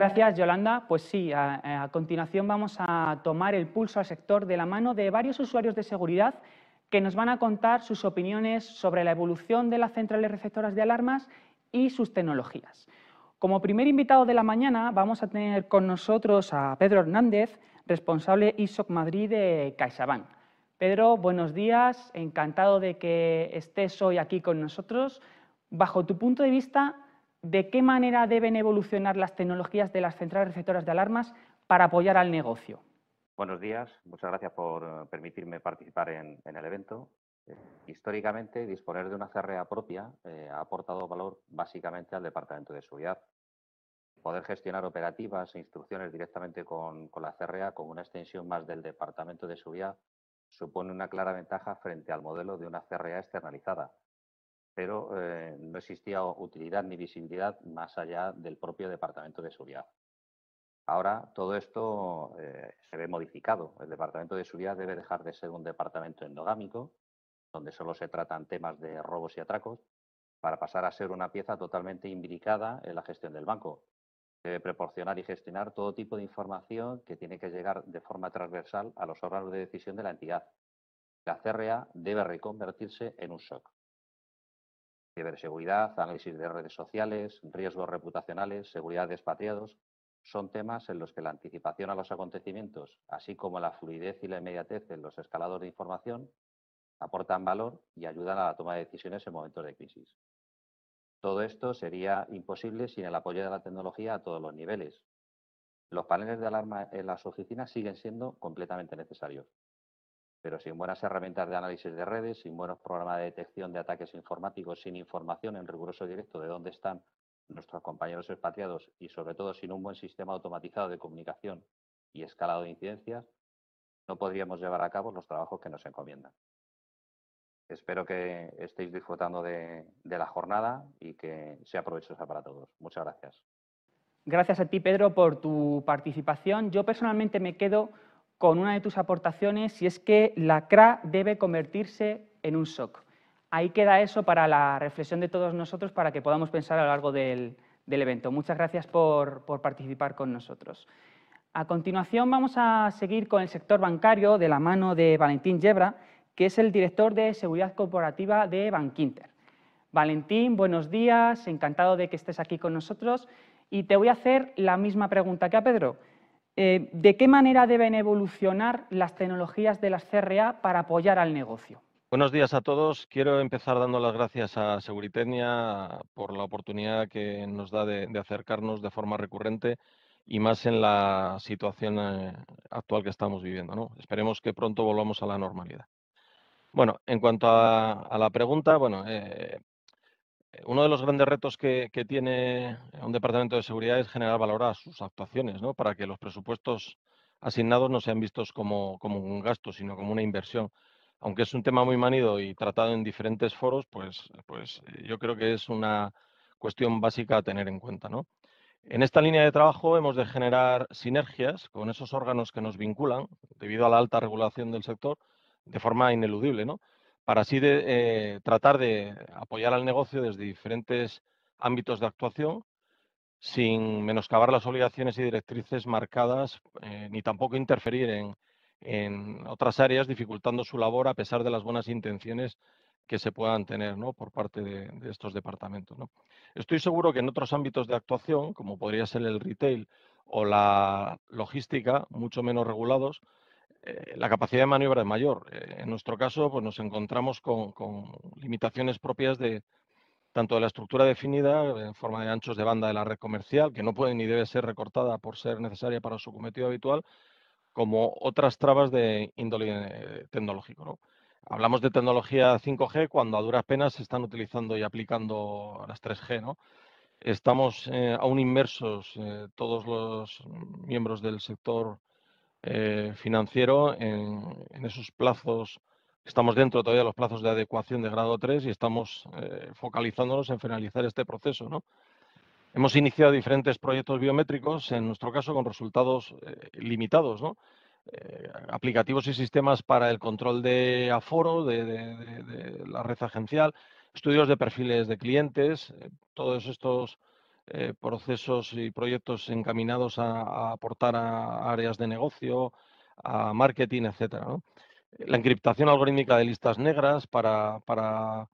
Gracias, Yolanda. Pues sí, a, continuación vamos a tomar el pulso al sector de la mano de varios usuarios de seguridad que nos van a contar sus opiniones sobre la evolución de las centrales receptoras de alarmas y sus tecnologías. Como primer invitado de la mañana vamos a tener con nosotros a Pedro Hernández, responsable ISOC Madrid de CaixaBank. Pedro, buenos días, encantado de que estés hoy aquí con nosotros. Bajo tu punto de vista, ¿de qué manera deben evolucionar las tecnologías de las centrales receptoras de alarmas para apoyar al negocio? Buenos días, muchas gracias por eh, permitirme participar en, el evento. Eh, históricamente, disponer de una CRA propia eh, ha aportado valor básicamente al Departamento de Seguridad. Poder gestionar operativas e instrucciones directamente con, la CRA con una extensión más del Departamento de Seguridad supone una clara ventaja frente al modelo de una CRA externalizada, pero eh, no existía utilidad ni visibilidad más allá del propio Departamento de Seguridad. Ahora todo esto eh, se ve modificado. El Departamento de Seguridad debe dejar de ser un departamento endogámico, donde solo se tratan temas de robos y atracos, para pasar a ser una pieza totalmente imbricada en la gestión del banco. Debe proporcionar y gestionar todo tipo de información que tiene que llegar de forma transversal a los órganos de decisión de la entidad. La CRA debe reconvertirse en un SOC ciberseguridad, análisis de redes sociales, riesgos reputacionales, seguridad de expatriados, son temas en los que la anticipación a los acontecimientos, así como la fluidez y la inmediatez en los escalados de información, aportan valor y ayudan a la toma de decisiones en momentos de crisis. Todo esto sería imposible sin el apoyo de la tecnología a todos los niveles. Los paneles de alarma en las oficinas siguen siendo completamente necesarios pero sin buenas herramientas de análisis de redes, sin buenos programas de detección de ataques informáticos, sin información en riguroso directo de dónde están nuestros compañeros expatriados y sobre todo sin un buen sistema automatizado de comunicación y escalado de incidencias, no podríamos llevar a cabo los trabajos que nos encomiendan. Espero que estéis disfrutando de, de la jornada y que sea provechosa para todos. Muchas gracias. Gracias a ti, Pedro, por tu participación. Yo personalmente me quedo con una de tus aportaciones y es que la CRA debe convertirse en un SOC. Ahí queda eso para la reflexión de todos nosotros para que podamos pensar a lo largo del, evento. Muchas gracias por, participar con nosotros. A continuación vamos a seguir con el sector bancario de la mano de Valentín Yebra, que es el director de Seguridad Corporativa de Bankinter. Valentín, buenos días, encantado de que estés aquí con nosotros y te voy a hacer la misma pregunta que a Pedro. Eh, ¿De qué manera deben evolucionar las tecnologías de las CRA para apoyar al negocio? Buenos días a todos. Quiero empezar dando las gracias a Seguritecnia por la oportunidad que nos da de, acercarnos de forma recurrente y más en la situación eh, actual que estamos viviendo. Esperemos que pronto volvamos a la normalidad. Bueno, en cuanto a, la pregunta, bueno, eh, uno de los grandes retos que, tiene un departamento de seguridad es generar valor a sus actuaciones, ¿no? Para que los presupuestos asignados no sean vistos como, un gasto, sino como una inversión. Aunque es un tema muy manido y tratado en diferentes foros, pues, pues eh, yo creo que es una cuestión básica a tener en cuenta. En esta línea de trabajo hemos de generar sinergias con esos órganos que nos vinculan, debido a la alta regulación del sector, de forma ineludible, ¿no? Para así de, eh, tratar de apoyar al negocio desde diferentes ámbitos de actuación sin menoscabar las obligaciones y directrices marcadas, eh, ni tampoco interferir en, otras áreas, dificultando su labor a pesar de las buenas intenciones que se puedan tener ¿no? por parte de, estos departamentos. Estoy seguro que en otros ámbitos de actuación, como podría ser el retail o la logística, mucho menos regulados, eh, la capacidad de maniobra es mayor. Eh, en nuestro caso, pues nos encontramos con, limitaciones propias de tanto de la estructura definida en forma de anchos de banda de la red comercial, que no puede ni debe ser recortada por ser necesaria para su cometido habitual, como otras trabas de índole eh, tecnológico. Hablamos de tecnología 5G cuando a duras penas se están utilizando y aplicando las 3G. ¿no? Estamos aún inmersos todos los miembros del sector eh, financiero en, esos plazos. Estamos dentro todavía de los plazos de adecuación de grado 3 y estamos eh, focalizándonos en finalizar este proceso. ¿no? Hemos iniciado diferentes proyectos biométricos, en nuestro caso con resultados eh, limitados, ¿no? aplicativos y sistemas para el control de aforo de, de, la red agencial, estudios de perfiles de clientes, todos estos eh, procesos y proyectos encaminados a, aportar a áreas de negocio, a marketing, etcétera. La encriptación algorítmica de listas negras para,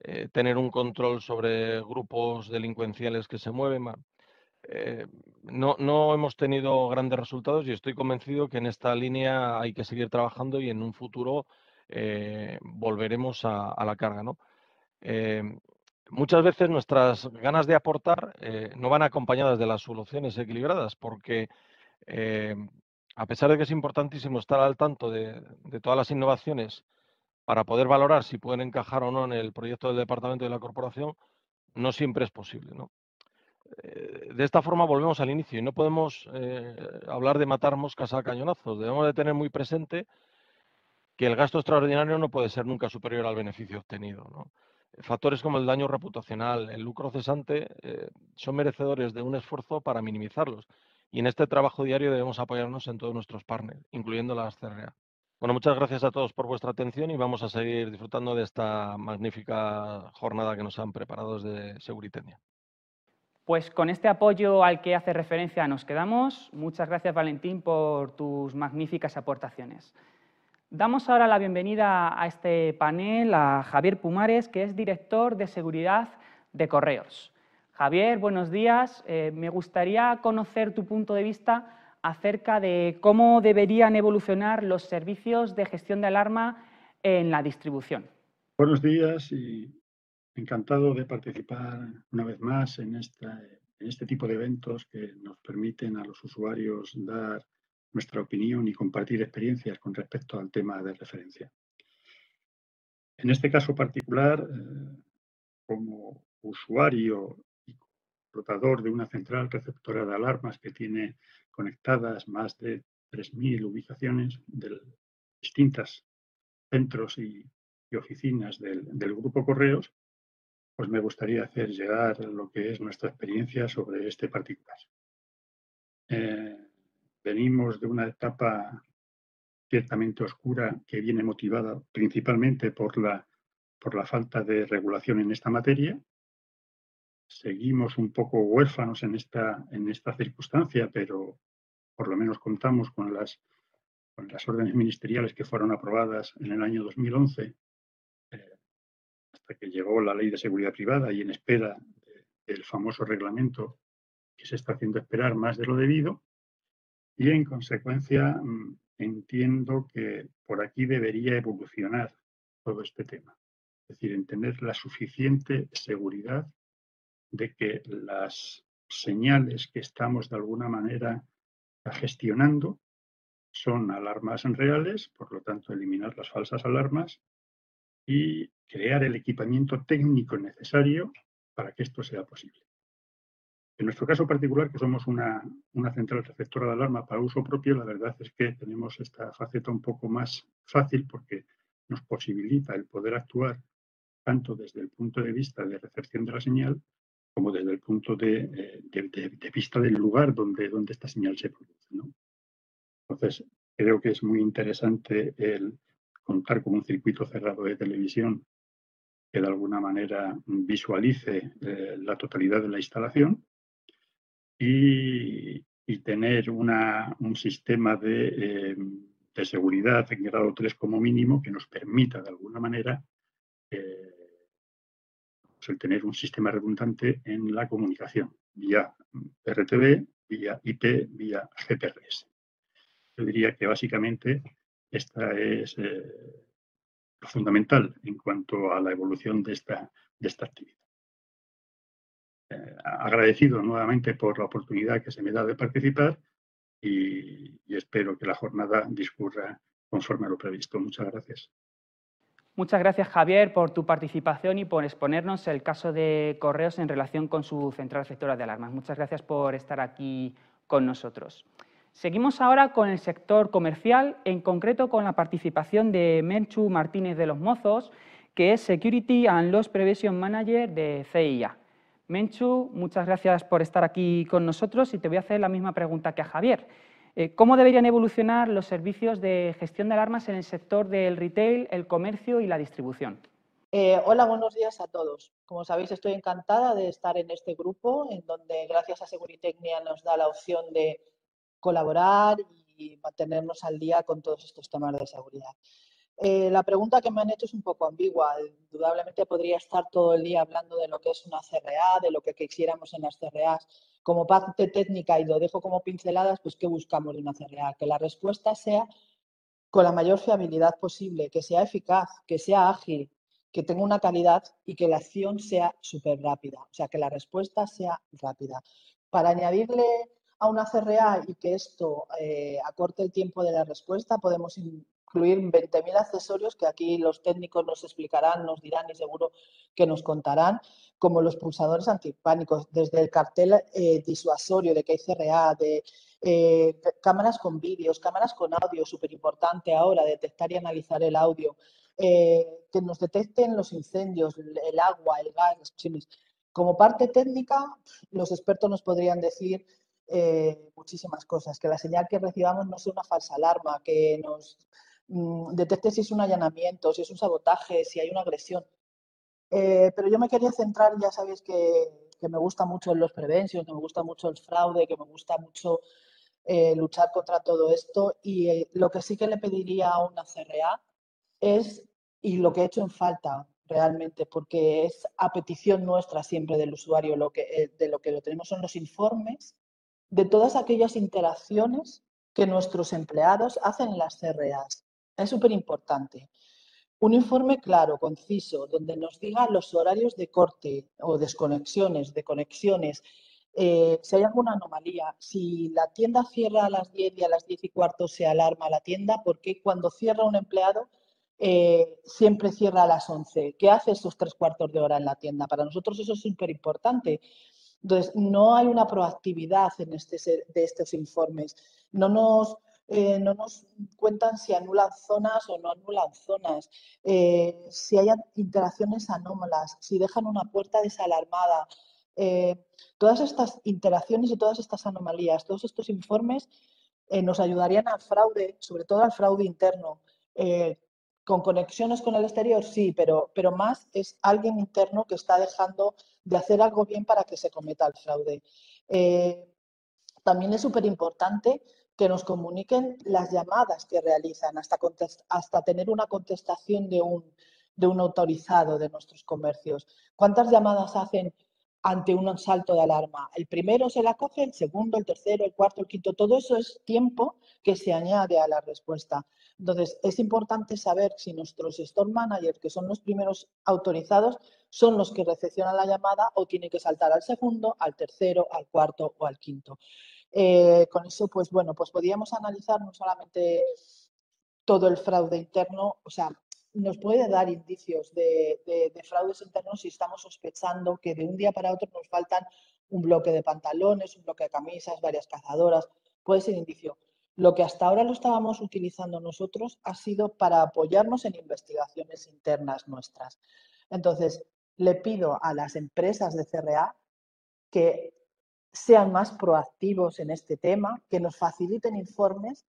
eh, tener un control sobre grupos delincuenciales que se mueven. Eh, no, no, hemos tenido grandes resultados y estoy convencido que en esta línea hay que seguir trabajando y en un futuro volveremos a, la carga. ¿no? Muchas veces nuestras ganas de aportar eh, no van acompañadas de las soluciones equilibradas, porque eh, a pesar de que es importantísimo estar al tanto de, todas las innovaciones para poder valorar si pueden encajar o no en el proyecto del departamento de la corporación, no siempre es posible. Eh, de esta forma volvemos al inicio y no podemos hablar de matar moscas a cañonazos. Debemos de tener muy presente que el gasto extraordinario no puede ser nunca superior al beneficio obtenido. Factores como el daño reputacional, el lucro cesante, eh, son merecedores de un esfuerzo para minimizarlos. Y en este trabajo diario debemos apoyarnos en todos nuestros partners, incluyendo las CRA. Bueno, muchas gracias a todos por vuestra atención y vamos a seguir disfrutando de esta magnífica jornada que nos han preparado desde Seguritenia. Pues con este apoyo al que hace referencia nos quedamos. Muchas gracias, Valentín, por tus magníficas aportaciones. Damos ahora la bienvenida a este panel a Javier Pumares, que es director de seguridad de Correos. Javier, buenos días. Eh, me gustaría conocer tu punto de vista acerca de cómo deberían evolucionar los servicios de gestión de alarma en la distribución. Buenos días y encantado de participar una vez más en, en este tipo de eventos que nos permiten a los usuarios dar nuestra opinión y compartir experiencias con respecto al tema de referencia. En este caso particular, eh, como usuario y explotador de una central receptora de alarmas que tiene conectadas más de 3.000 ubicaciones de distintos centros y, oficinas del, grupo Correos, pues me gustaría hacer llegar lo que es nuestra experiencia sobre este particular. Eh, venimos de una etapa ciertamente oscura que viene motivada principalmente por la, por la falta de regulación en esta materia. Seguimos un poco huérfanos en esta, en esta circunstancia, pero por lo menos contamos con las, con las órdenes ministeriales que fueron aprobadas en el año 2011, eh, hasta que llegó la Ley de Seguridad Privada y en espera del famoso reglamento que se está haciendo esperar más de lo debido. Y en consecuencia mm, entiendo que por aquí debería evolucionar todo este tema. Es decir, en tener la suficiente seguridad de que las señales que estamos de alguna manera gestionando son alarmas reales, por lo tanto eliminar las falsas alarmas y crear el equipamiento técnico necesario para que esto sea posible. En nuestro caso particular, que somos una, central receptora de alarma para uso propio, la verdad es que tenemos esta faceta un poco más fácil porque nos posibilita el poder actuar tanto desde el punto de vista de recepción de la señal como desde el punto de, eh, vista del lugar donde, esta señal se produce. Entonces, creo que es muy interesante el contar con un circuito cerrado de televisión que de alguna manera visualice eh, la totalidad de la instalación y, tener un sistema eh, de, seguridad en grado 3 como mínimo que nos permita de alguna manera eh, pues tener un sistema redundante en la comunicación vía RTV, vía IP, vía GPRS. Yo diría que básicamente esta es eh, lo fundamental en cuanto a la evolución de de esta actividad. Eh, agradecido nuevamente por la oportunidad que se me da de participar y, espero que la jornada discurra conforme a lo previsto. Muchas gracias. Muchas gracias, Javier, por tu participación y por exponernos el caso de Correos en relación con su central sectora de alarmas. Muchas gracias por estar aquí con nosotros. Seguimos ahora con el sector comercial, en concreto con la participación de Menchu Martínez de los Mozos, que es Security and Loss Prevention Manager de CIA. Menchu, muchas gracias por estar aquí con nosotros y te voy a hacer la misma pregunta que a Javier. Eh, ¿Cómo deberían evolucionar los servicios de gestión de alarmas en el sector del retail, el comercio y la distribución? Eh, hola, buenos días a todos. Como sabéis, estoy encantada de estar en este grupo, en donde gracias a Seguritecnia nos da la opción de colaborar y mantenernos al día con todos estos temas de seguridad. Eh, la pregunta que me han hecho es un poco ambigua. Indudablemente podría estar todo el día hablando de lo que es una CRA, de lo que quisiéramos en las CRAs. Como parte técnica, y lo dejo como pinceladas, pues ¿qué buscamos de una CRA? Que la respuesta sea con la mayor fiabilidad posible, que sea eficaz, que sea ágil, que tenga una calidad y que la acción sea súper rápida, o sea, que la respuesta sea rápida. Para añadirle a una CRA y que esto eh, acorte el tiempo de la respuesta, podemos incluir 20.000 accesorios que aquí los técnicos nos explicarán, nos dirán y seguro que nos contarán, como los pulsadores antipánicos, desde el cartel eh, disuasorio de que hay CRA, de eh, cámaras con vídeos, cámaras con audio, súper importante ahora, detectar y analizar el audio, eh, que nos detecten los incendios, el agua, el gas, las Como parte técnica, los expertos nos podrían decir muchísimas cosas, que la señal que recibamos no sea una falsa alarma, que nos Mm, detecte si es un allanamiento, si es un sabotaje, si hay una agresión. Eh, pero yo me quería centrar, ya sabéis que, me gusta mucho los prevención, que me gusta mucho el fraude, que me gusta mucho eh, luchar contra todo esto. Y eh, lo que sí que le pediría a una CRA es, y lo que he hecho en falta realmente, porque es a petición nuestra siempre del usuario, de lo que lo tenemos son los informes de todas aquellas interacciones que nuestros empleados hacen en las CRAs. Es súper importante. Un informe claro, conciso, donde nos diga los horarios de corte o desconexiones, de conexiones, eh, si hay alguna anomalía, si la tienda cierra a las 10 y a las 10 y cuarto se alarma la tienda, porque cuando cierra un empleado eh, siempre cierra a las 11? ¿Qué hace esos tres cuartos de hora en la tienda? Para nosotros eso es súper importante. Entonces, no hay una proactividad en este, de estos informes. No nos eh, no nos cuentan si anulan zonas o no anulan zonas, eh, si hay interacciones anómalas, si dejan una puerta desalarmada. Eh, todas estas interacciones y todas estas anomalías, todos estos informes nos ayudarían al fraude, sobre todo al fraude interno. con conexiones con el exterior, sí, pero, pero más es alguien interno que está dejando de hacer algo bien para que se cometa el fraude. también es súper importante que nos comuniquen las llamadas que realizan hasta, hasta tener una contestación de un, de un autorizado de nuestros comercios. ¿Cuántas llamadas hacen ante un salto de alarma? El primero se la coge, el segundo, el tercero, el cuarto, el quinto. Todo eso es tiempo que se añade a la respuesta. Entonces, es importante saber si nuestros store managers, que son los primeros autorizados, son los que recepcionan la llamada o tienen que saltar al segundo, al tercero, al cuarto o al quinto. Eh, con eso, pues bueno, pues podríamos analizar no solamente todo el fraude interno, o sea, nos puede dar indicios de, fraudes internos si estamos sospechando que de un día para otro nos faltan un bloque de pantalones, un bloque de camisas, varias cazadoras, puede ser indicio. Lo que hasta ahora lo estábamos utilizando nosotros ha sido para apoyarnos en investigaciones internas nuestras. Entonces, le pido a las empresas de CRA que sean más proactivos en este tema, que nos faciliten informes,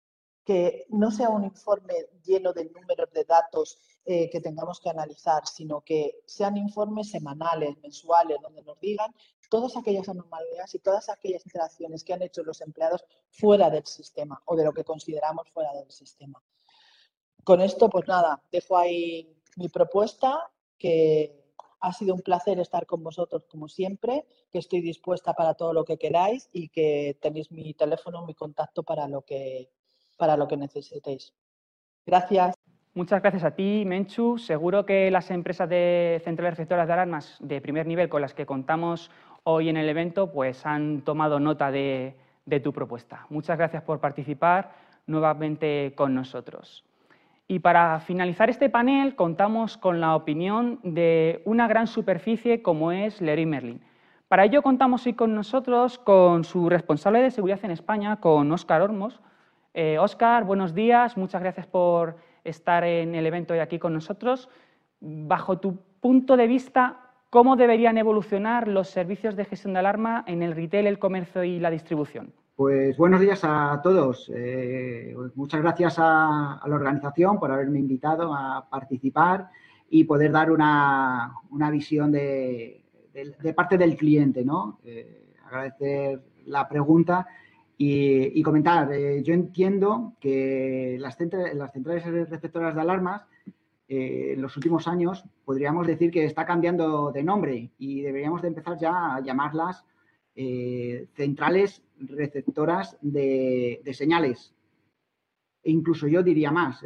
que no sea un informe lleno de números de datos eh, que tengamos que analizar, sino que sean informes semanales, mensuales, donde nos digan todas aquellas anomalías y todas aquellas interacciones que han hecho los empleados fuera del sistema o de lo que consideramos fuera del sistema. Con esto, pues nada, dejo ahí mi propuesta que ha sido un placer estar con vosotros como siempre, que estoy dispuesta para todo lo que queráis y que tenéis mi teléfono, mi contacto para lo que, para lo que necesitéis. Gracias. Muchas gracias a ti, Menchu. Seguro que las empresas de centrales receptoras de alarmas de primer nivel con las que contamos hoy en el evento pues han tomado nota de, de tu propuesta. Muchas gracias por participar nuevamente con nosotros. Y para finalizar este panel contamos con la opinión de una gran superficie como es Leroy Merlin. Para ello contamos hoy con nosotros con su responsable de seguridad en España, con Óscar Ormos. Óscar, eh, buenos días, muchas gracias por estar en el evento hoy aquí con nosotros. Bajo tu punto de vista, ¿cómo deberían evolucionar los servicios de gestión de alarma en el retail, el comercio y la distribución? Pues buenos días a todos. Eh, muchas gracias a, la organización por haberme invitado a participar y poder dar una, visión de, parte del cliente, ¿no? Eh, agradecer la pregunta y, comentar. Eh, yo entiendo que las, las centrales receptoras de alarmas eh, en los últimos años podríamos decir que está cambiando de nombre y deberíamos de empezar ya a llamarlas centrales receptoras de, señales. E incluso yo diría más,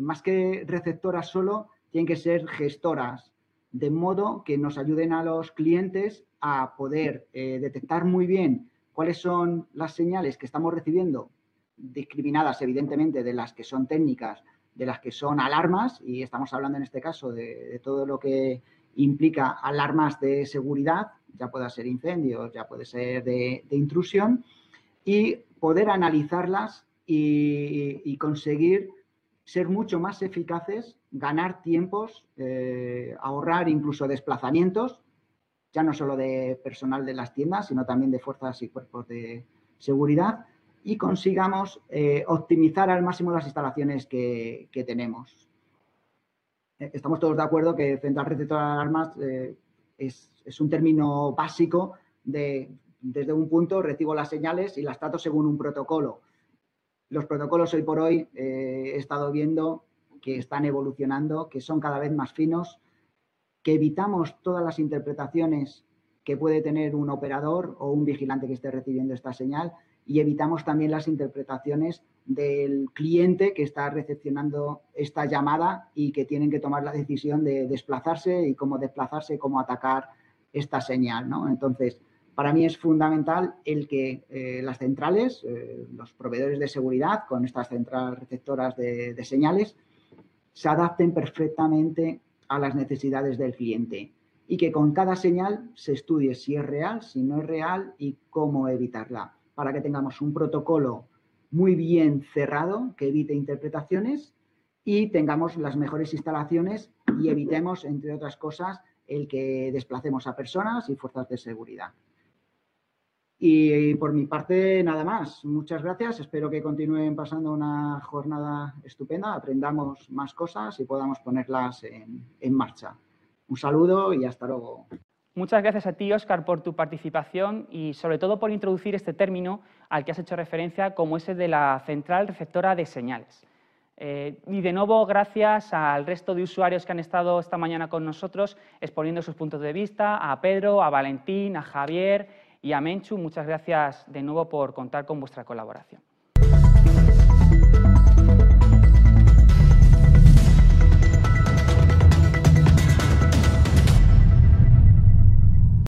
más que receptoras solo, tienen que ser gestoras, de modo que nos ayuden a los clientes a poder eh, detectar muy bien cuáles son las señales que estamos recibiendo, discriminadas evidentemente de las que son técnicas, de las que son alarmas, y estamos hablando en este caso de, todo lo que implica alarmas de seguridad, ya pueda ser incendios, ya puede ser de, intrusión, y poder analizarlas y conseguir ser mucho más eficaces, ganar tiempos, eh, ahorrar incluso desplazamientos, ya no solo de personal de las tiendas, sino también de fuerzas y cuerpos de seguridad, y consigamos eh, optimizar al máximo las instalaciones que, tenemos. Eh, estamos todos de acuerdo que central receptor de alarmas es, un término básico de, desde un punto recibo las señales y las trato según un protocolo. Los protocolos hoy por hoy eh, he estado viendo que están evolucionando, que son cada vez más finos, que evitamos todas las interpretaciones que puede tener un operador o un vigilante que esté recibiendo esta señal y evitamos también las interpretaciones del cliente que está recepcionando esta llamada y que tienen que tomar la decisión de desplazarse y cómo desplazarse, cómo atacar esta señal. ¿no? Entonces, para mí es fundamental el que eh, las centrales, eh, los proveedores de seguridad con estas centrales receptoras de, señales, se adapten perfectamente a las necesidades del cliente y que con cada señal se estudie si es real, si no es real y cómo evitarla, para que tengamos un protocolo muy bien cerrado que evite interpretaciones y tengamos las mejores instalaciones y evitemos, entre otras cosas, el que desplacemos a personas y fuerzas de seguridad. Y por mi parte, nada más. Muchas gracias. Espero que continúen pasando una jornada estupenda, aprendamos más cosas y podamos ponerlas en, marcha. Un saludo y hasta luego. Muchas gracias a ti, Óscar, por tu participación y sobre todo por introducir este término al que has hecho referencia como ese de la central receptora de señales. Eh, y de nuevo, gracias al resto de usuarios que han estado esta mañana con nosotros exponiendo sus puntos de vista, a Pedro, a Valentín, a Javier y a Menchu, muchas gracias de nuevo por contar con vuestra colaboración.